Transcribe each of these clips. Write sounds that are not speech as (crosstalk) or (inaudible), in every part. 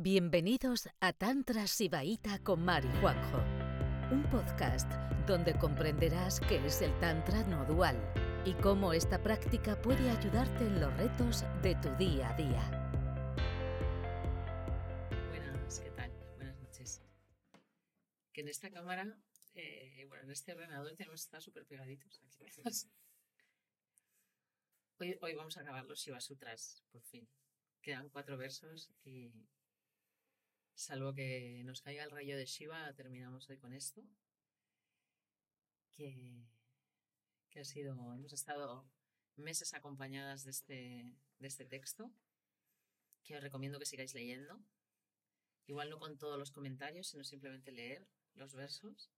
Bienvenidos a Tantra Sibaíta con Mari Juanjo, un podcast donde comprenderás qué es el Tantra no dual y cómo esta práctica puede ayudarte en los retos de tu día a día. Buenas, ¿qué tal? Buenas noches. Que en esta cámara, eh, bueno, en este ordenador tenemos que estar súper pegaditos. Aquí. Hoy, hoy vamos a acabar los Shiva Sutras, por fin. Quedan cuatro versos y salvo que nos caiga el rayo de Shiva, terminamos hoy con esto. Que, que ha sido, hemos estado meses acompañadas de este, de este texto, que os recomiendo que sigáis leyendo. Igual no con todos los comentarios, sino simplemente leer los versos.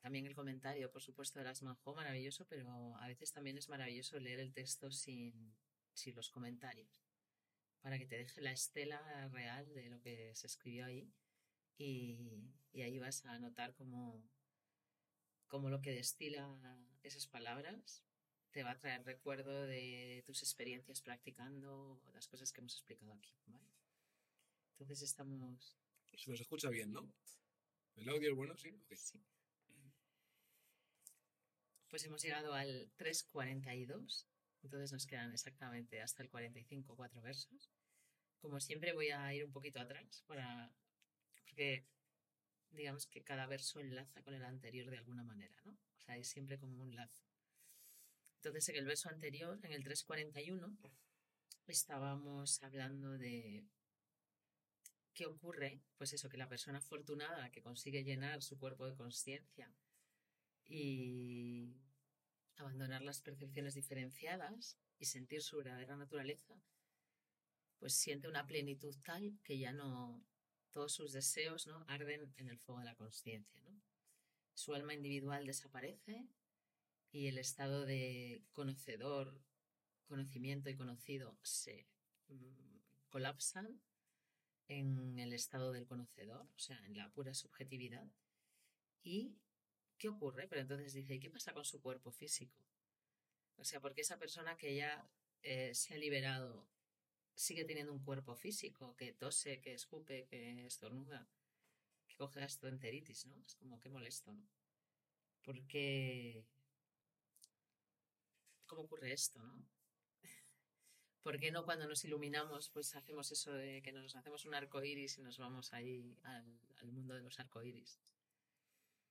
También el comentario, por supuesto, de las Manjó, maravilloso, pero a veces también es maravilloso leer el texto sin, sin los comentarios, para que te deje la estela real de lo que se escribió ahí y, y ahí vas a notar cómo, cómo lo que destila esas palabras te va a traer recuerdo de tus experiencias practicando, las cosas que hemos explicado aquí. ¿vale? Entonces estamos... Se nos escucha bien, ¿no? ¿El audio es bueno? Sí. Okay. Sí. Pues hemos llegado al 3.42, entonces nos quedan exactamente hasta el 45 cuatro versos. Como siempre voy a ir un poquito atrás para porque digamos que cada verso enlaza con el anterior de alguna manera, ¿no? O sea, es siempre como un lazo. Entonces, en el verso anterior, en el 341, estábamos hablando de qué ocurre, pues eso, que la persona afortunada que consigue llenar su cuerpo de conciencia y abandonar las percepciones diferenciadas y sentir su verdadera naturaleza, pues siente una plenitud tal que ya no todos sus deseos ¿no? arden en el fuego de la conciencia. ¿no? Su alma individual desaparece y el estado de conocedor, conocimiento y conocido se mm, colapsan en el estado del conocedor, o sea, en la pura subjetividad. ¿Y qué ocurre? Pero entonces dice, ¿qué pasa con su cuerpo físico? O sea, porque esa persona que ya eh, se ha liberado sigue teniendo un cuerpo físico, que tose, que escupe, que estornuda, que coge gastroenteritis, ¿no? Es como que molesto, ¿no? Porque... ¿Cómo ocurre esto, no? (laughs) ¿Por qué no cuando nos iluminamos, pues hacemos eso de que nos hacemos un arco iris y nos vamos ahí al, mundo de los arcoíris?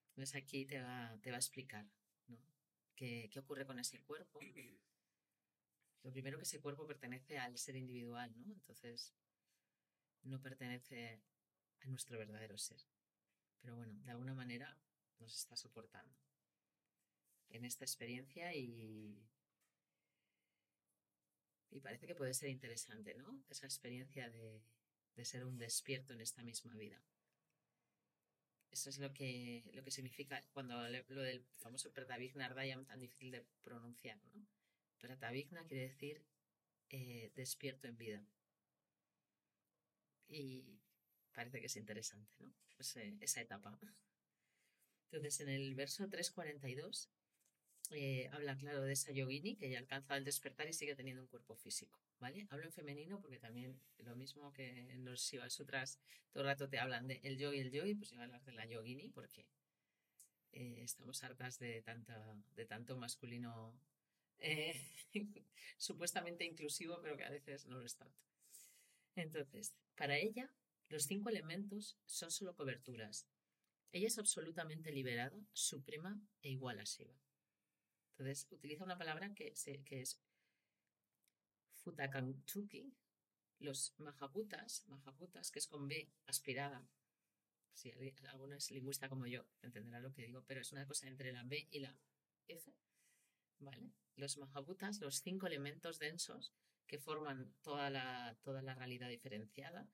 Entonces aquí te va, te va a explicar, ¿no? ¿Qué, ¿Qué ocurre con ese cuerpo? Lo primero que ese cuerpo pertenece al ser individual, ¿no? Entonces no pertenece a nuestro verdadero ser. Pero bueno, de alguna manera nos está soportando en esta experiencia y, y parece que puede ser interesante, ¿no? Esa experiencia de, de ser un despierto en esta misma vida. Eso es lo que, lo que significa cuando lo del famoso Pratavijnardayam tan difícil de pronunciar, ¿no? Pratavigna quiere decir eh, despierto en vida. Y parece que es interesante, ¿no? Pues, eh, esa etapa. Entonces, en el verso 342 eh, habla, claro, de esa yogini que ya alcanza el despertar y sigue teniendo un cuerpo físico, ¿vale? Hablo en femenino porque también lo mismo que en los Shiva Sutras todo el rato te hablan de el yogi, el yogi, pues voy a hablar de la yogini porque eh, estamos hartas de, de tanto masculino eh, (laughs) supuestamente inclusivo, pero que a veces no lo es tanto. Entonces, para ella, los cinco elementos son solo coberturas. Ella es absolutamente liberada, suprema e igual a Shiva. Entonces, utiliza una palabra que, que es futakantuki, los mahaputas, mahaputas, que es con B aspirada. Si alguno es lingüista como yo, entenderá lo que digo, pero es una cosa entre la B y la F. ¿Vale? Los mahaputas, los cinco elementos densos que forman toda la, toda la realidad diferenciada.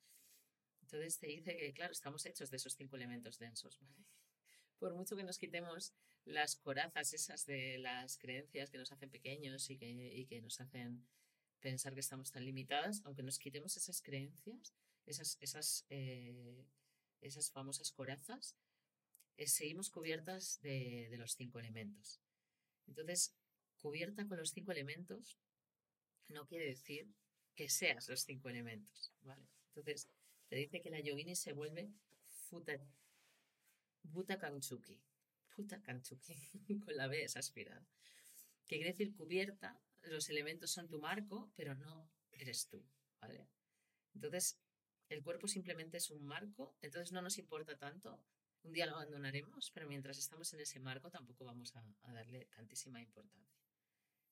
Entonces te dice que, claro, estamos hechos de esos cinco elementos densos. ¿vale? (laughs) Por mucho que nos quitemos las corazas esas de las creencias que nos hacen pequeños y que, y que nos hacen pensar que estamos tan limitadas, aunque nos quitemos esas creencias, esas, esas, eh, esas famosas corazas, eh, seguimos cubiertas de, de los cinco elementos. Entonces, cubierta con los cinco elementos no quiere decir que seas los cinco elementos, ¿vale? Entonces, te dice que la yogini se vuelve futa, Bhuta Kanchuki. Bhuta Kanchuki, (laughs) con la B es aspirada. Que quiere decir cubierta, los elementos son tu marco, pero no eres tú, ¿vale? Entonces, el cuerpo simplemente es un marco, entonces no nos importa tanto. Un día lo abandonaremos, pero mientras estamos en ese marco tampoco vamos a darle tantísima importancia.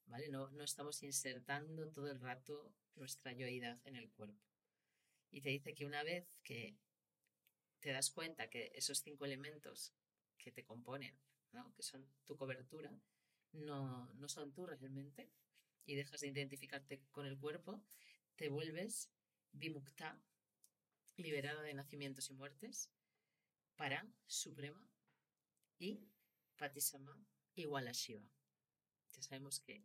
¿Vale? No, no estamos insertando todo el rato nuestra yoidad en el cuerpo. Y te dice que una vez que te das cuenta que esos cinco elementos que te componen, ¿no? que son tu cobertura, no, no son tú realmente, y dejas de identificarte con el cuerpo, te vuelves vimukta, liberada de nacimientos y muertes, para suprema y patisama igual a Shiva. Ya sabemos que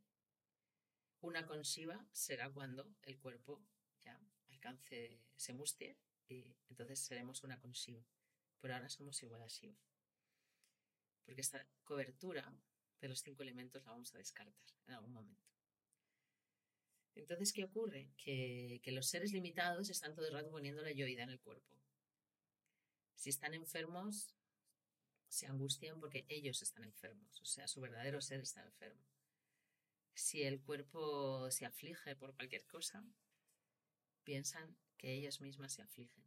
una con Shiva será cuando el cuerpo ya alcance, se mustie y entonces seremos una con Shiva. Pero ahora somos igual a Shiva. Porque esta cobertura de los cinco elementos la vamos a descartar en algún momento. Entonces, ¿qué ocurre? Que, que los seres limitados están todo el rato poniendo la yoida en el cuerpo. Si están enfermos, se angustian porque ellos están enfermos, o sea, su verdadero ser está enfermo. Si el cuerpo se aflige por cualquier cosa, piensan que ellas mismas se afligen.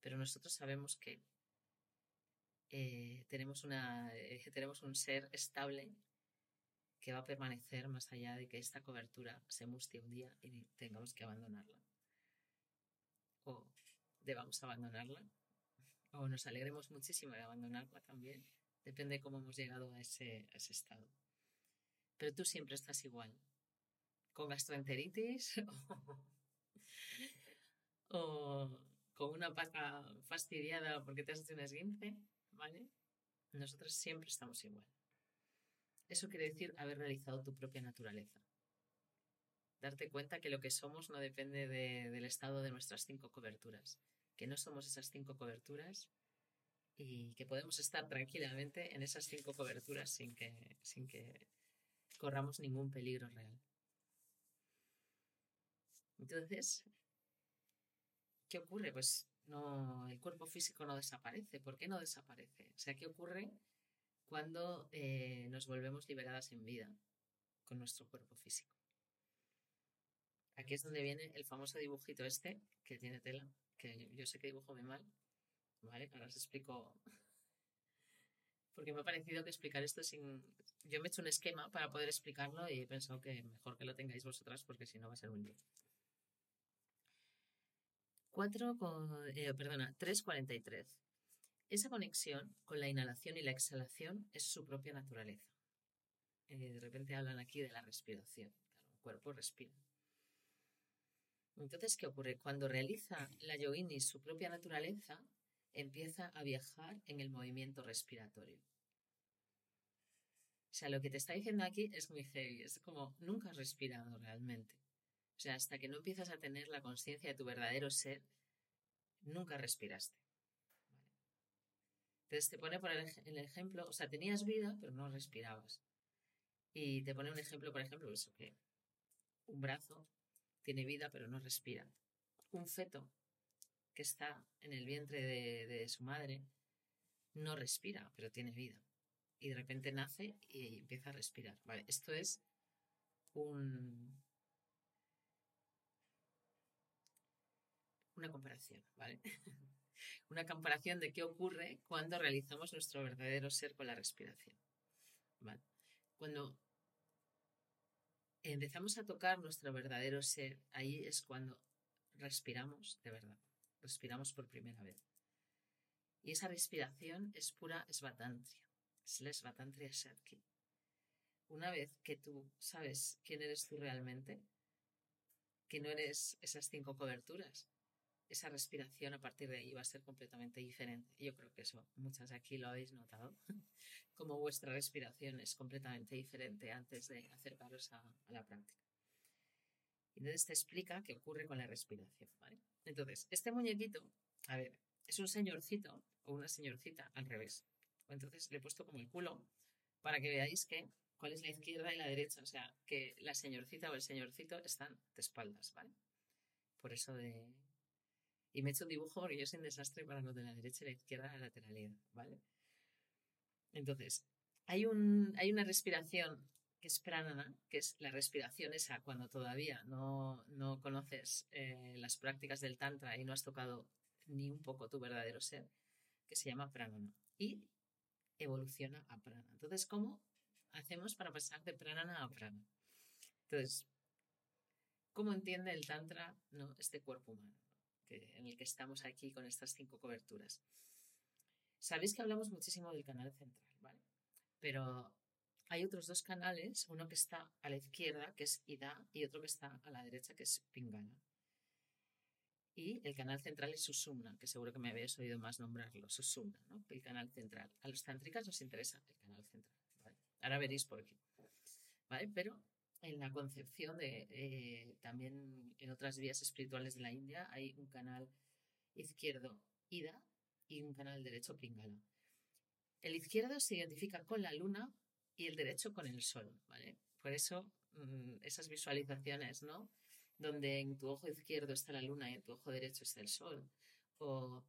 Pero nosotros sabemos que eh, tenemos, una, eh, tenemos un ser estable que va a permanecer más allá de que esta cobertura se mustie un día y tengamos que abandonarla. O debamos abandonarla. O nos alegremos muchísimo de abandonarla también. Depende de cómo hemos llegado a ese, a ese estado. Pero tú siempre estás igual. Con gastroenteritis (laughs) o con una pata fastidiada porque te has hecho un esguince, ¿vale? Nosotros siempre estamos igual. Eso quiere decir haber realizado tu propia naturaleza. Darte cuenta que lo que somos no depende de, del estado de nuestras cinco coberturas, que no somos esas cinco coberturas y que podemos estar tranquilamente en esas cinco coberturas sin que, sin que corramos ningún peligro real. Entonces, ¿qué ocurre? Pues no, el cuerpo físico no desaparece. ¿Por qué no desaparece? O sea, ¿qué ocurre cuando eh, nos volvemos liberadas en vida con nuestro cuerpo físico? Aquí es donde viene el famoso dibujito este, que tiene tela, que yo sé que dibujo muy mal, ¿vale? Ahora os explico. Porque me ha parecido que explicar esto sin... Yo me he hecho un esquema para poder explicarlo y he pensado que mejor que lo tengáis vosotras porque si no va a ser un lío. 4, eh, perdona, 3.43. Esa conexión con la inhalación y la exhalación es su propia naturaleza. Eh, de repente hablan aquí de la respiración. el cuerpo respira. Entonces, ¿qué ocurre? Cuando realiza la yogini su propia naturaleza, empieza a viajar en el movimiento respiratorio. O sea, lo que te está diciendo aquí es muy heavy. Es como nunca has respirado realmente. O sea, hasta que no empiezas a tener la conciencia de tu verdadero ser, nunca respiraste. Entonces te pone por el, ejemplo, o sea, tenías vida, pero no respirabas. Y te pone un ejemplo, por ejemplo, eso que un brazo tiene vida, pero no respira. Un feto que está en el vientre de, su madre no respira, pero tiene vida. Y de repente nace y empieza a respirar. Vale, esto es un, una comparación, ¿vale? (laughs) una comparación de qué ocurre cuando realizamos nuestro verdadero ser con la respiración. Cuando empezamos a tocar nuestro verdadero ser, ahí es cuando respiramos de verdad, respiramos por primera vez. Y esa respiración es pura svatantria, es la. Una vez que tú sabes quién eres tú realmente, que no eres esas cinco coberturas, esa respiración a partir de ahí va a ser completamente diferente. Yo creo que eso muchas de aquí lo habéis notado, (laughs) como vuestra respiración es completamente diferente antes de acercaros a la práctica. Entonces te explica qué ocurre con la respiración. ¿vale? Entonces, este muñequito, a ver, es un señorcito o una señorcita al revés. Entonces le he puesto como el culo para que veáis que cuál es la izquierda y la derecha. O sea, que la señorcita o el señorcito están de espaldas, ¿vale? por eso de... Y me he hecho un dibujo porque yo soy un desastre para lo de la derecha y la izquierda, la lateralidad, ¿vale? Entonces, hay, un, hay una respiración que es pranana, que es la respiración esa cuando todavía no, no conoces eh, las prácticas del tantra y no has tocado ni un poco tu verdadero ser, que se llama pranana. Y evoluciona a prana. Entonces, ¿cómo hacemos para pasar de pranana a prana? Entonces, ¿cómo entiende el tantra ¿no? este cuerpo humano que, en el que estamos aquí con estas cinco coberturas? Sabéis que hablamos muchísimo del canal central, ¿vale? Pero hay otros dos canales, uno que está a la izquierda, que es Ida, y otro que está a la derecha, que es Pingala. Y el canal central es Susumna, que seguro que me habéis oído más nombrarlo, Susumna, ¿no? el canal central. A los tántricas nos interesa el canal central. Ahora veréis por qué. ¿Vale? Pero en la concepción de, eh, también en otras vías espirituales de la India, hay un canal izquierdo, Ida, y un canal derecho, Pingala. El izquierdo se identifica con la luna y el derecho con el sol, ¿vale? Por eso mm, esas visualizaciones, ¿no? donde en tu ojo izquierdo está la luna y en tu ojo derecho está el sol. O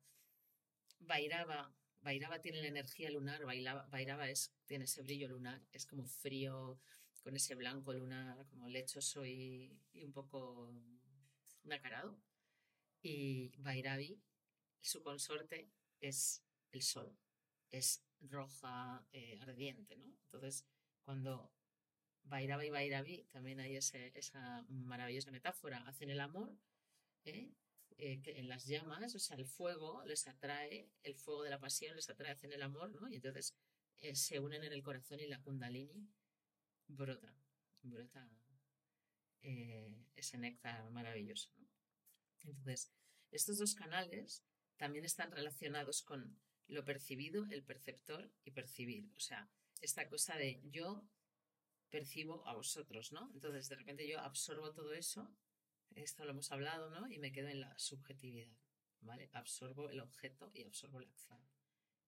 Bairaba, Bairaba tiene la energía lunar, Bairaba, es, tiene ese brillo lunar, es como frío, con ese blanco lunar, como lechoso y, y un poco nacarado. Y Bairavi, su consorte, es el sol, es roja, eh, ardiente, ¿no? Entonces, cuando Bairaba y Bairabi, también hay esa maravillosa metáfora, hacen el amor ¿eh? Eh, en las llamas, o sea, el fuego les atrae, el fuego de la pasión les atrae, hacen el amor, ¿no? Y entonces se unen en el corazón y la kundalini brota, brota ese néctar maravilloso, ¿no? Entonces, estos dos canales también están relacionados con lo percibido, el perceptor y percibir, o sea, esta cosa de yo percibo a vosotros, ¿no? Entonces, de repente yo absorbo todo eso, esto lo hemos hablado, ¿no? Y me quedo en la subjetividad, ¿vale? Absorbo el objeto y absorbo la acción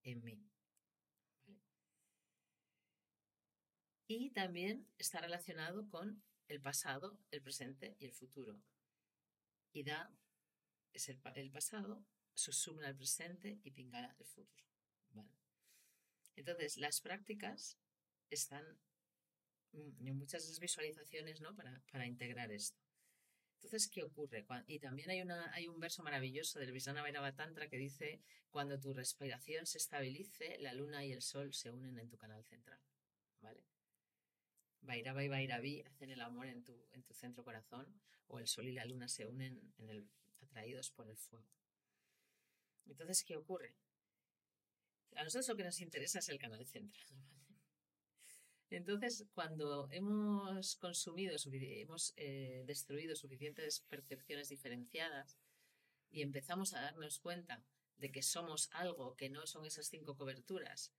en mí. Y también está relacionado con el pasado, el presente y el futuro. Y da es el pasado, susumna el presente y pingala el futuro. ¿vale? Entonces, las prácticas están Mm, muchas visualizaciones ¿no? para, para integrar esto. Entonces, ¿qué ocurre? Y también hay, una, hay un verso maravilloso del Visana Tantra que dice, cuando tu respiración se estabilice, la luna y el sol se unen en tu canal central. ¿Vale? Vairava y Vairavi hacen el amor en tu, en tu centro corazón, o el sol y la luna se unen en el, atraídos por el fuego. Entonces, ¿qué ocurre? A nosotros lo que nos interesa es el canal central. (laughs) Entonces, cuando hemos consumido, hemos eh, destruido suficientes percepciones diferenciadas y empezamos a darnos cuenta de que somos algo que no son esas cinco coberturas,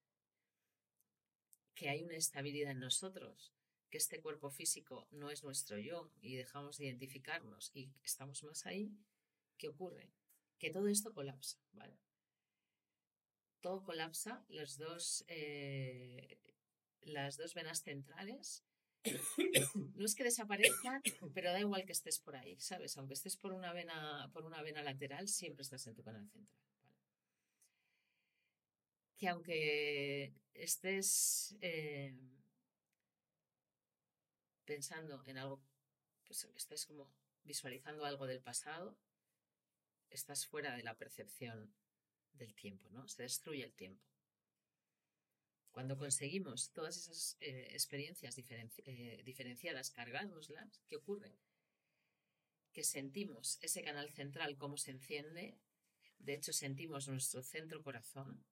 que hay una estabilidad en nosotros, que este cuerpo físico no es nuestro yo y dejamos de identificarnos y estamos más ahí, ¿qué ocurre? Que todo esto colapsa, ¿vale? Todo colapsa, los dos eh, las dos venas centrales, (coughs) no es que desaparezcan, pero da igual que estés por ahí, ¿sabes? Aunque estés por una vena, por una vena lateral, siempre estás en tu canal central. Que aunque estés eh, pensando en algo, pues estés como visualizando algo del pasado, estás fuera de la percepción del tiempo, ¿no? Se destruye el tiempo. Cuando conseguimos todas esas eh, experiencias eh, diferenciadas, cargárnoslas, ¿qué ocurre? Que sentimos ese canal central, cómo se enciende. De hecho, sentimos nuestro centro corazón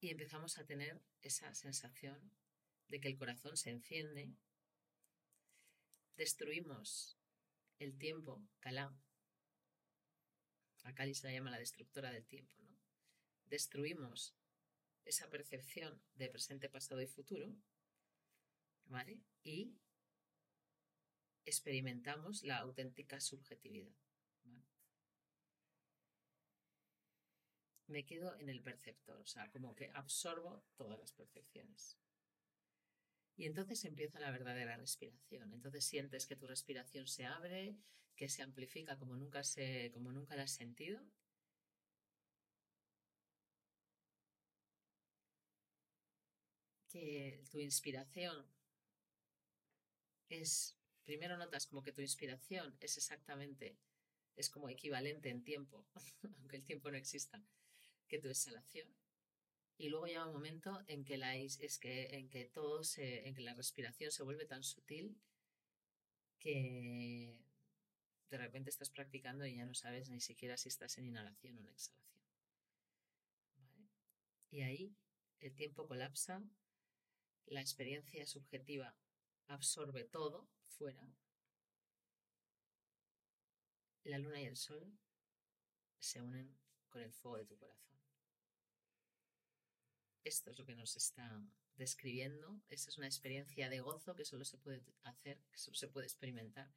y empezamos a tener esa sensación de que el corazón se enciende. Destruimos el tiempo, Kalá. A Kali se la llama la destructora del tiempo, ¿no? destruimos esa percepción de presente, pasado y futuro, ¿vale? Y experimentamos la auténtica subjetividad. Me quedo en el perceptor, o sea, como que absorbo todas las percepciones. Y entonces empieza la verdadera respiración. Entonces sientes que tu respiración se abre, que se amplifica como nunca, se, como nunca la has sentido. Que tu inspiración es, primero notas como que tu inspiración es exactamente, es como equivalente en tiempo, (laughs) aunque el tiempo no exista, que tu exhalación. Y luego llega un momento en que la, es que, en que en que la respiración se vuelve tan sutil que de repente estás practicando y ya no sabes ni siquiera si estás en inhalación o en exhalación. Y ahí el tiempo colapsa, la experiencia subjetiva absorbe todo fuera. La luna y el sol se unen con el fuego de tu corazón. Esto es lo que nos está describiendo. Esa es una experiencia de gozo que solo se puede hacer, que solo se puede experimentar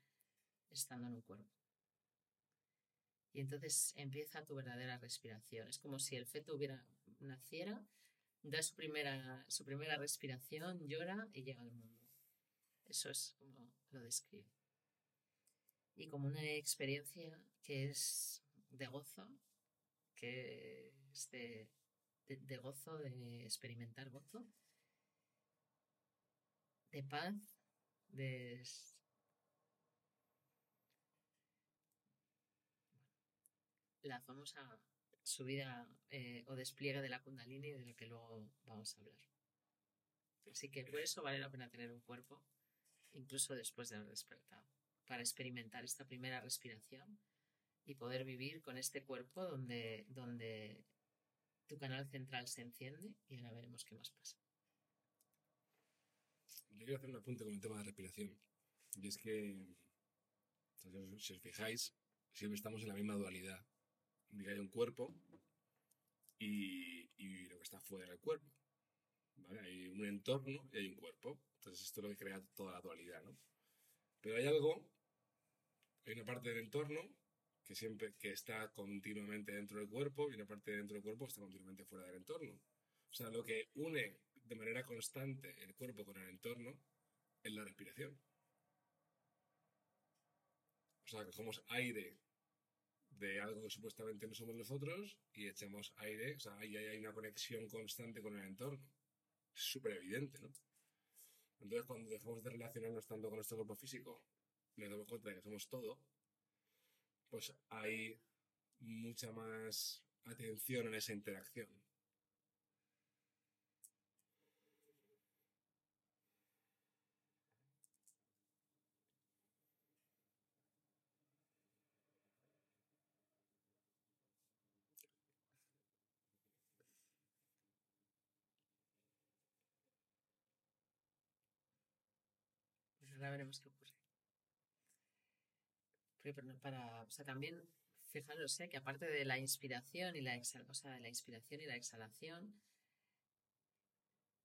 estando en un cuerpo. Y entonces empieza tu verdadera respiración. Es como si el feto hubiera naciera, da su primera, su primera respiración, llora y llega al mundo. Eso es como lo describe. Y como una experiencia que es de gozo, que es de de, gozo, de experimentar gozo, de paz, de la famosa subida eh, o despliegue de la kundalini de la que luego vamos a hablar. Así que por eso vale la pena tener un cuerpo, incluso después de haber despertado, para experimentar esta primera respiración y poder vivir con este cuerpo donde, donde tu canal central se enciende y ahora veremos qué más pasa. Yo quiero hacer un apunte con el tema de respiración. Y es que, si os fijáis, siempre estamos en la misma dualidad. hay un cuerpo y, y, lo que está fuera del cuerpo. Hay un entorno y hay un cuerpo. Entonces esto es lo que crea toda la dualidad, ¿no? Pero hay algo, hay una parte del entorno que siempre que está continuamente dentro del cuerpo y una parte dentro del cuerpo está continuamente fuera del entorno. O sea, lo que une de manera constante el cuerpo con el entorno es la respiración. O sea, cogemos aire de algo que supuestamente no somos nosotros y echamos aire, o sea, ahí hay una conexión constante con el entorno. Es súper evidente, ¿no? Entonces, cuando dejamos de relacionarnos tanto con nuestro cuerpo físico, nos damos cuenta de que somos todo, pues hay mucha más atención en esa interacción. Pues ahora veremos qué ocurre para, o sea, también, fijaros, ¿eh? que aparte de la inspiración y la exhalación, o sea, la inspiración y la exhalación,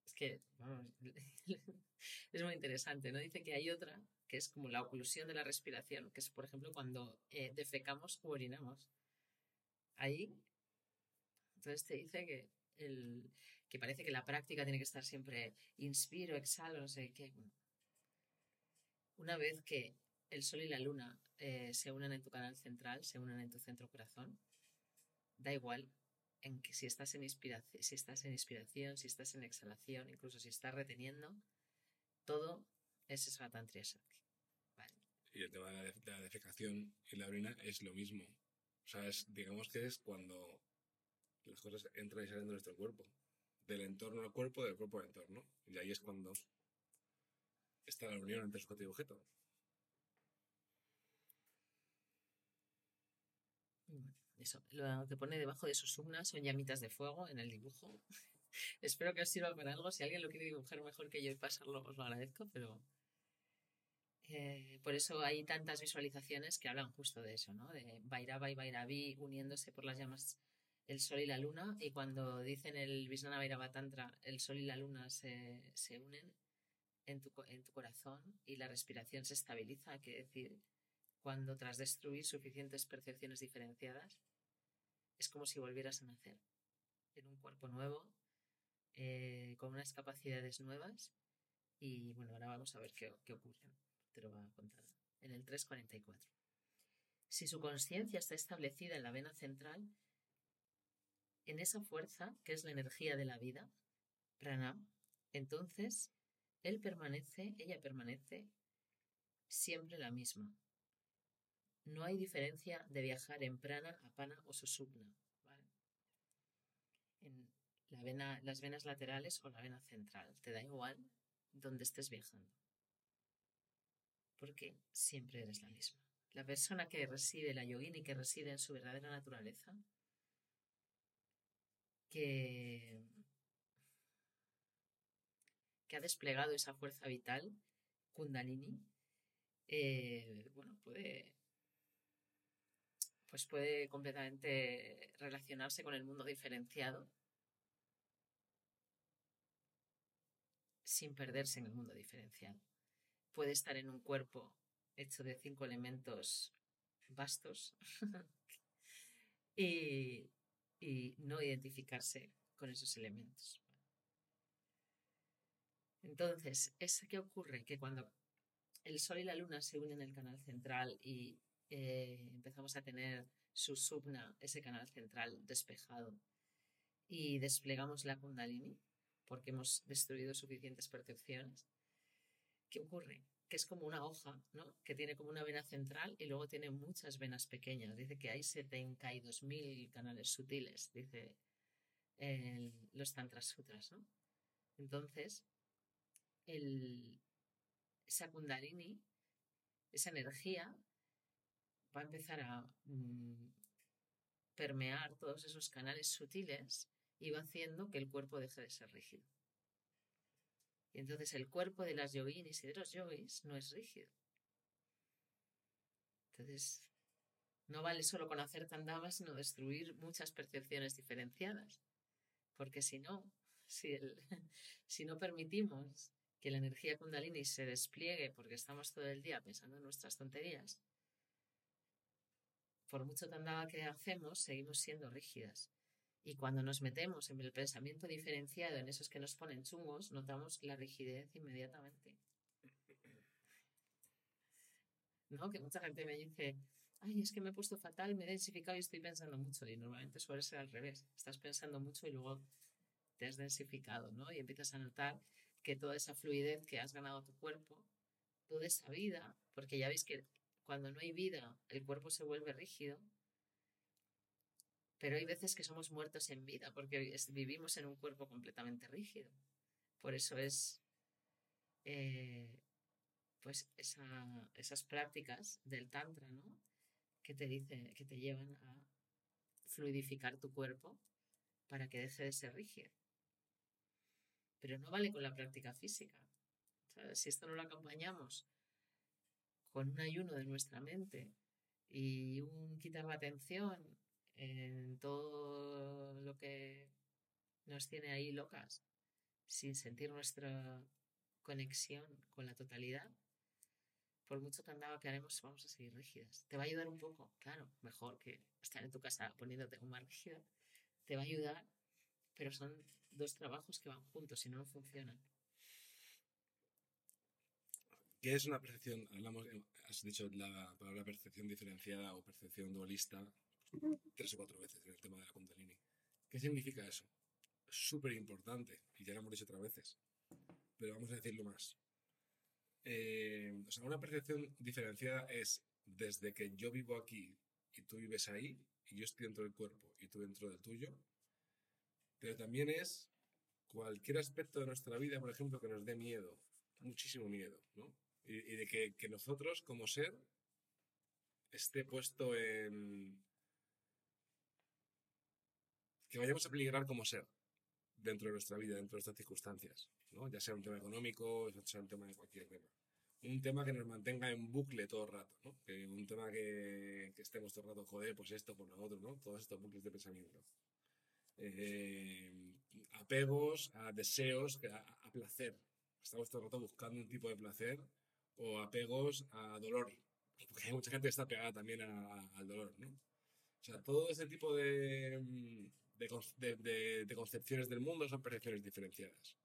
es que, (laughs) es muy interesante, ¿no? Dice que hay otra, que es como la oclusión de la respiración, que es, por ejemplo, cuando eh, defecamos o orinamos. Ahí, entonces te dice que, el, que parece que la práctica tiene que estar siempre inspiro, exhalo, no sé qué. Una vez que el sol y la luna eh, se unen en tu canal central, se unen en tu centro corazón, da igual en que si estás en, inspiración, si estás en inspiración, si estás en exhalación, incluso si estás reteniendo, todo es Svatantria Vale. Y el tema de la defecación y la orina es lo mismo. O sea, digamos que es cuando las cosas entran y salen de nuestro cuerpo. Del entorno al cuerpo, del cuerpo al entorno. Y ahí es cuando está la unión entre sujeto y objeto. Eso, lo que pone debajo de sus ugnas son llamitas de fuego en el dibujo. (laughs) Espero que os sirva para algo. Si alguien lo quiere dibujar mejor que yo y pasarlo, os lo agradezco, pero eh, por eso hay tantas visualizaciones que hablan justo de eso, ¿no? De Bairaba y Bairavi uniéndose por las llamas el sol y la luna, y cuando dicen el Visnana Vairava Tantra, el sol y la luna se, se unen en tu, en tu corazón y la respiración se estabiliza, quiere decir cuando tras destruir suficientes percepciones diferenciadas, es como si volvieras a nacer en un cuerpo nuevo, eh, con unas capacidades nuevas Y bueno, ahora vamos a ver qué, ocurre. Te lo voy a contar en el 344. Si su conciencia está establecida en la vena central, en esa fuerza, que es la energía de la vida, prana, entonces él permanece, ella permanece siempre la misma. No hay diferencia de viajar en prana, apana o susupna. En la vena, las venas laterales o la vena central. Te da igual donde estés viajando. Porque siempre eres la misma. La persona que reside, la yogini que reside en su verdadera naturaleza, que, que ha desplegado esa fuerza vital, Kundalini, eh, bueno, puede, pues puede completamente relacionarse con el mundo diferenciado sin perderse en el mundo diferenciado. Puede estar en un cuerpo hecho de cinco elementos vastos (laughs) y, y no identificarse con esos elementos. Entonces, ¿qué ocurre? Que cuando el Sol y la Luna se unen en el canal central y eh, empezamos a tener su subna, ese canal central despejado, y desplegamos la Kundalini, porque hemos destruido suficientes percepciones, ¿qué ocurre? Que es como una hoja, ¿no? Que tiene como una vena central y luego tiene muchas venas pequeñas. Dice que hay 72.000 canales sutiles, dice los Tantras Sutras, ¿no? Entonces, el, esa Kundalini, esa energía, va a empezar a mm, permear todos esos canales sutiles y va haciendo que el cuerpo deje de ser rígido. Y entonces el cuerpo de las yoginis y de los yogis no es rígido. Entonces, no vale solo con hacer tandamas, sino destruir muchas percepciones diferenciadas. Porque si no, si, (laughs) si no permitimos que la energía kundalini se despliegue porque estamos todo el día pensando en nuestras tonterías, por mucho tandava que hacemos, seguimos siendo rígidas. Y cuando nos metemos en el pensamiento diferenciado, en esos que nos ponen chungos, notamos la rigidez inmediatamente. ¿No? Que mucha gente me dice, ay, es que me he puesto fatal, me he densificado y estoy pensando mucho. Y normalmente suele ser al revés. Estás pensando mucho y luego te has densificado, ¿no? Y empiezas a notar que toda esa fluidez que has ganado a tu cuerpo, toda esa vida, porque ya veis que cuando no hay vida el cuerpo se vuelve rígido, pero hay veces que somos muertos en vida porque vivimos en un cuerpo completamente rígido. Por eso es eh, pues esas prácticas del tantra, ¿no? Que te dice, que te llevan a fluidificar tu cuerpo para que deje de ser rígido. Pero no vale con la práctica física. Si esto no lo acompañamos con un ayuno de nuestra mente y un quitar la atención en todo lo que nos tiene ahí locas, sin sentir nuestra conexión con la totalidad, por mucho andaba que haremos, vamos a seguir rígidas. ¿Te va a ayudar un poco? Claro, mejor que estar en tu casa poniéndote más rígida. Te va a ayudar, pero son dos trabajos que van juntos, y no funcionan. ¿Qué es una percepción? Hablamos, eh, has dicho la palabra percepción diferenciada o percepción dualista tres o cuatro veces en el tema de la Kundalini. ¿Qué significa eso? Súper importante, y ya lo hemos dicho otras veces, pero vamos a decirlo más. Eh, o sea, una percepción diferenciada es desde que yo vivo aquí y tú vives ahí, y yo estoy dentro del cuerpo y tú dentro del tuyo, pero también es cualquier aspecto de nuestra vida, por ejemplo, que nos dé miedo, muchísimo miedo, ¿no? Y, de que, que, nosotros como ser esté puesto en... que vayamos a peligrar como ser dentro de nuestra vida, dentro de estas circunstancias, ¿no? Ya sea un tema económico, ya sea un tema de cualquier tema. Un tema que nos mantenga en bucle todo el rato, ¿no? Un tema que, que estemos todo el rato, joder, pues esto, por lo otro, ¿no? Todos estos bucles de pensamiento. Eh, apegos a deseos, a, placer. Estamos todo el rato buscando un tipo de placer o apegos a dolor. Porque hay mucha gente que está pegada también al dolor, ¿no? O sea, todo ese tipo de, de, de, concepciones del mundo son percepciones diferenciadas.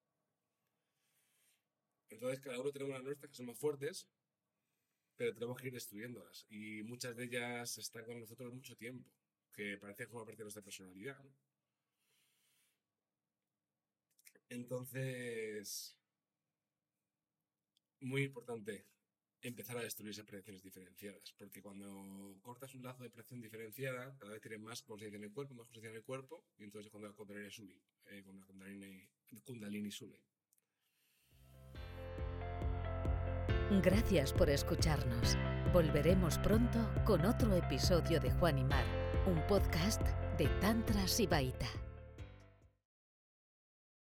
Entonces, cada uno tenemos las nuestras que son más fuertes, pero tenemos que ir destruyéndolas. Y muchas de ellas están con nosotros mucho tiempo, que parece como parte de nuestra personalidad. ¿no? Entonces, muy importante empezar a destruir esas predicciones diferenciadas, porque cuando cortas un lazo de predicción diferenciada, cada vez tienes más conciencia en el cuerpo, más conciencia en el cuerpo, y entonces cuando la kundalini sube, eh, cuando la kundalini, kundalini sube. Gracias por escucharnos. Volveremos pronto con otro episodio de Juan y Mar, un podcast de Tantra Sibaita.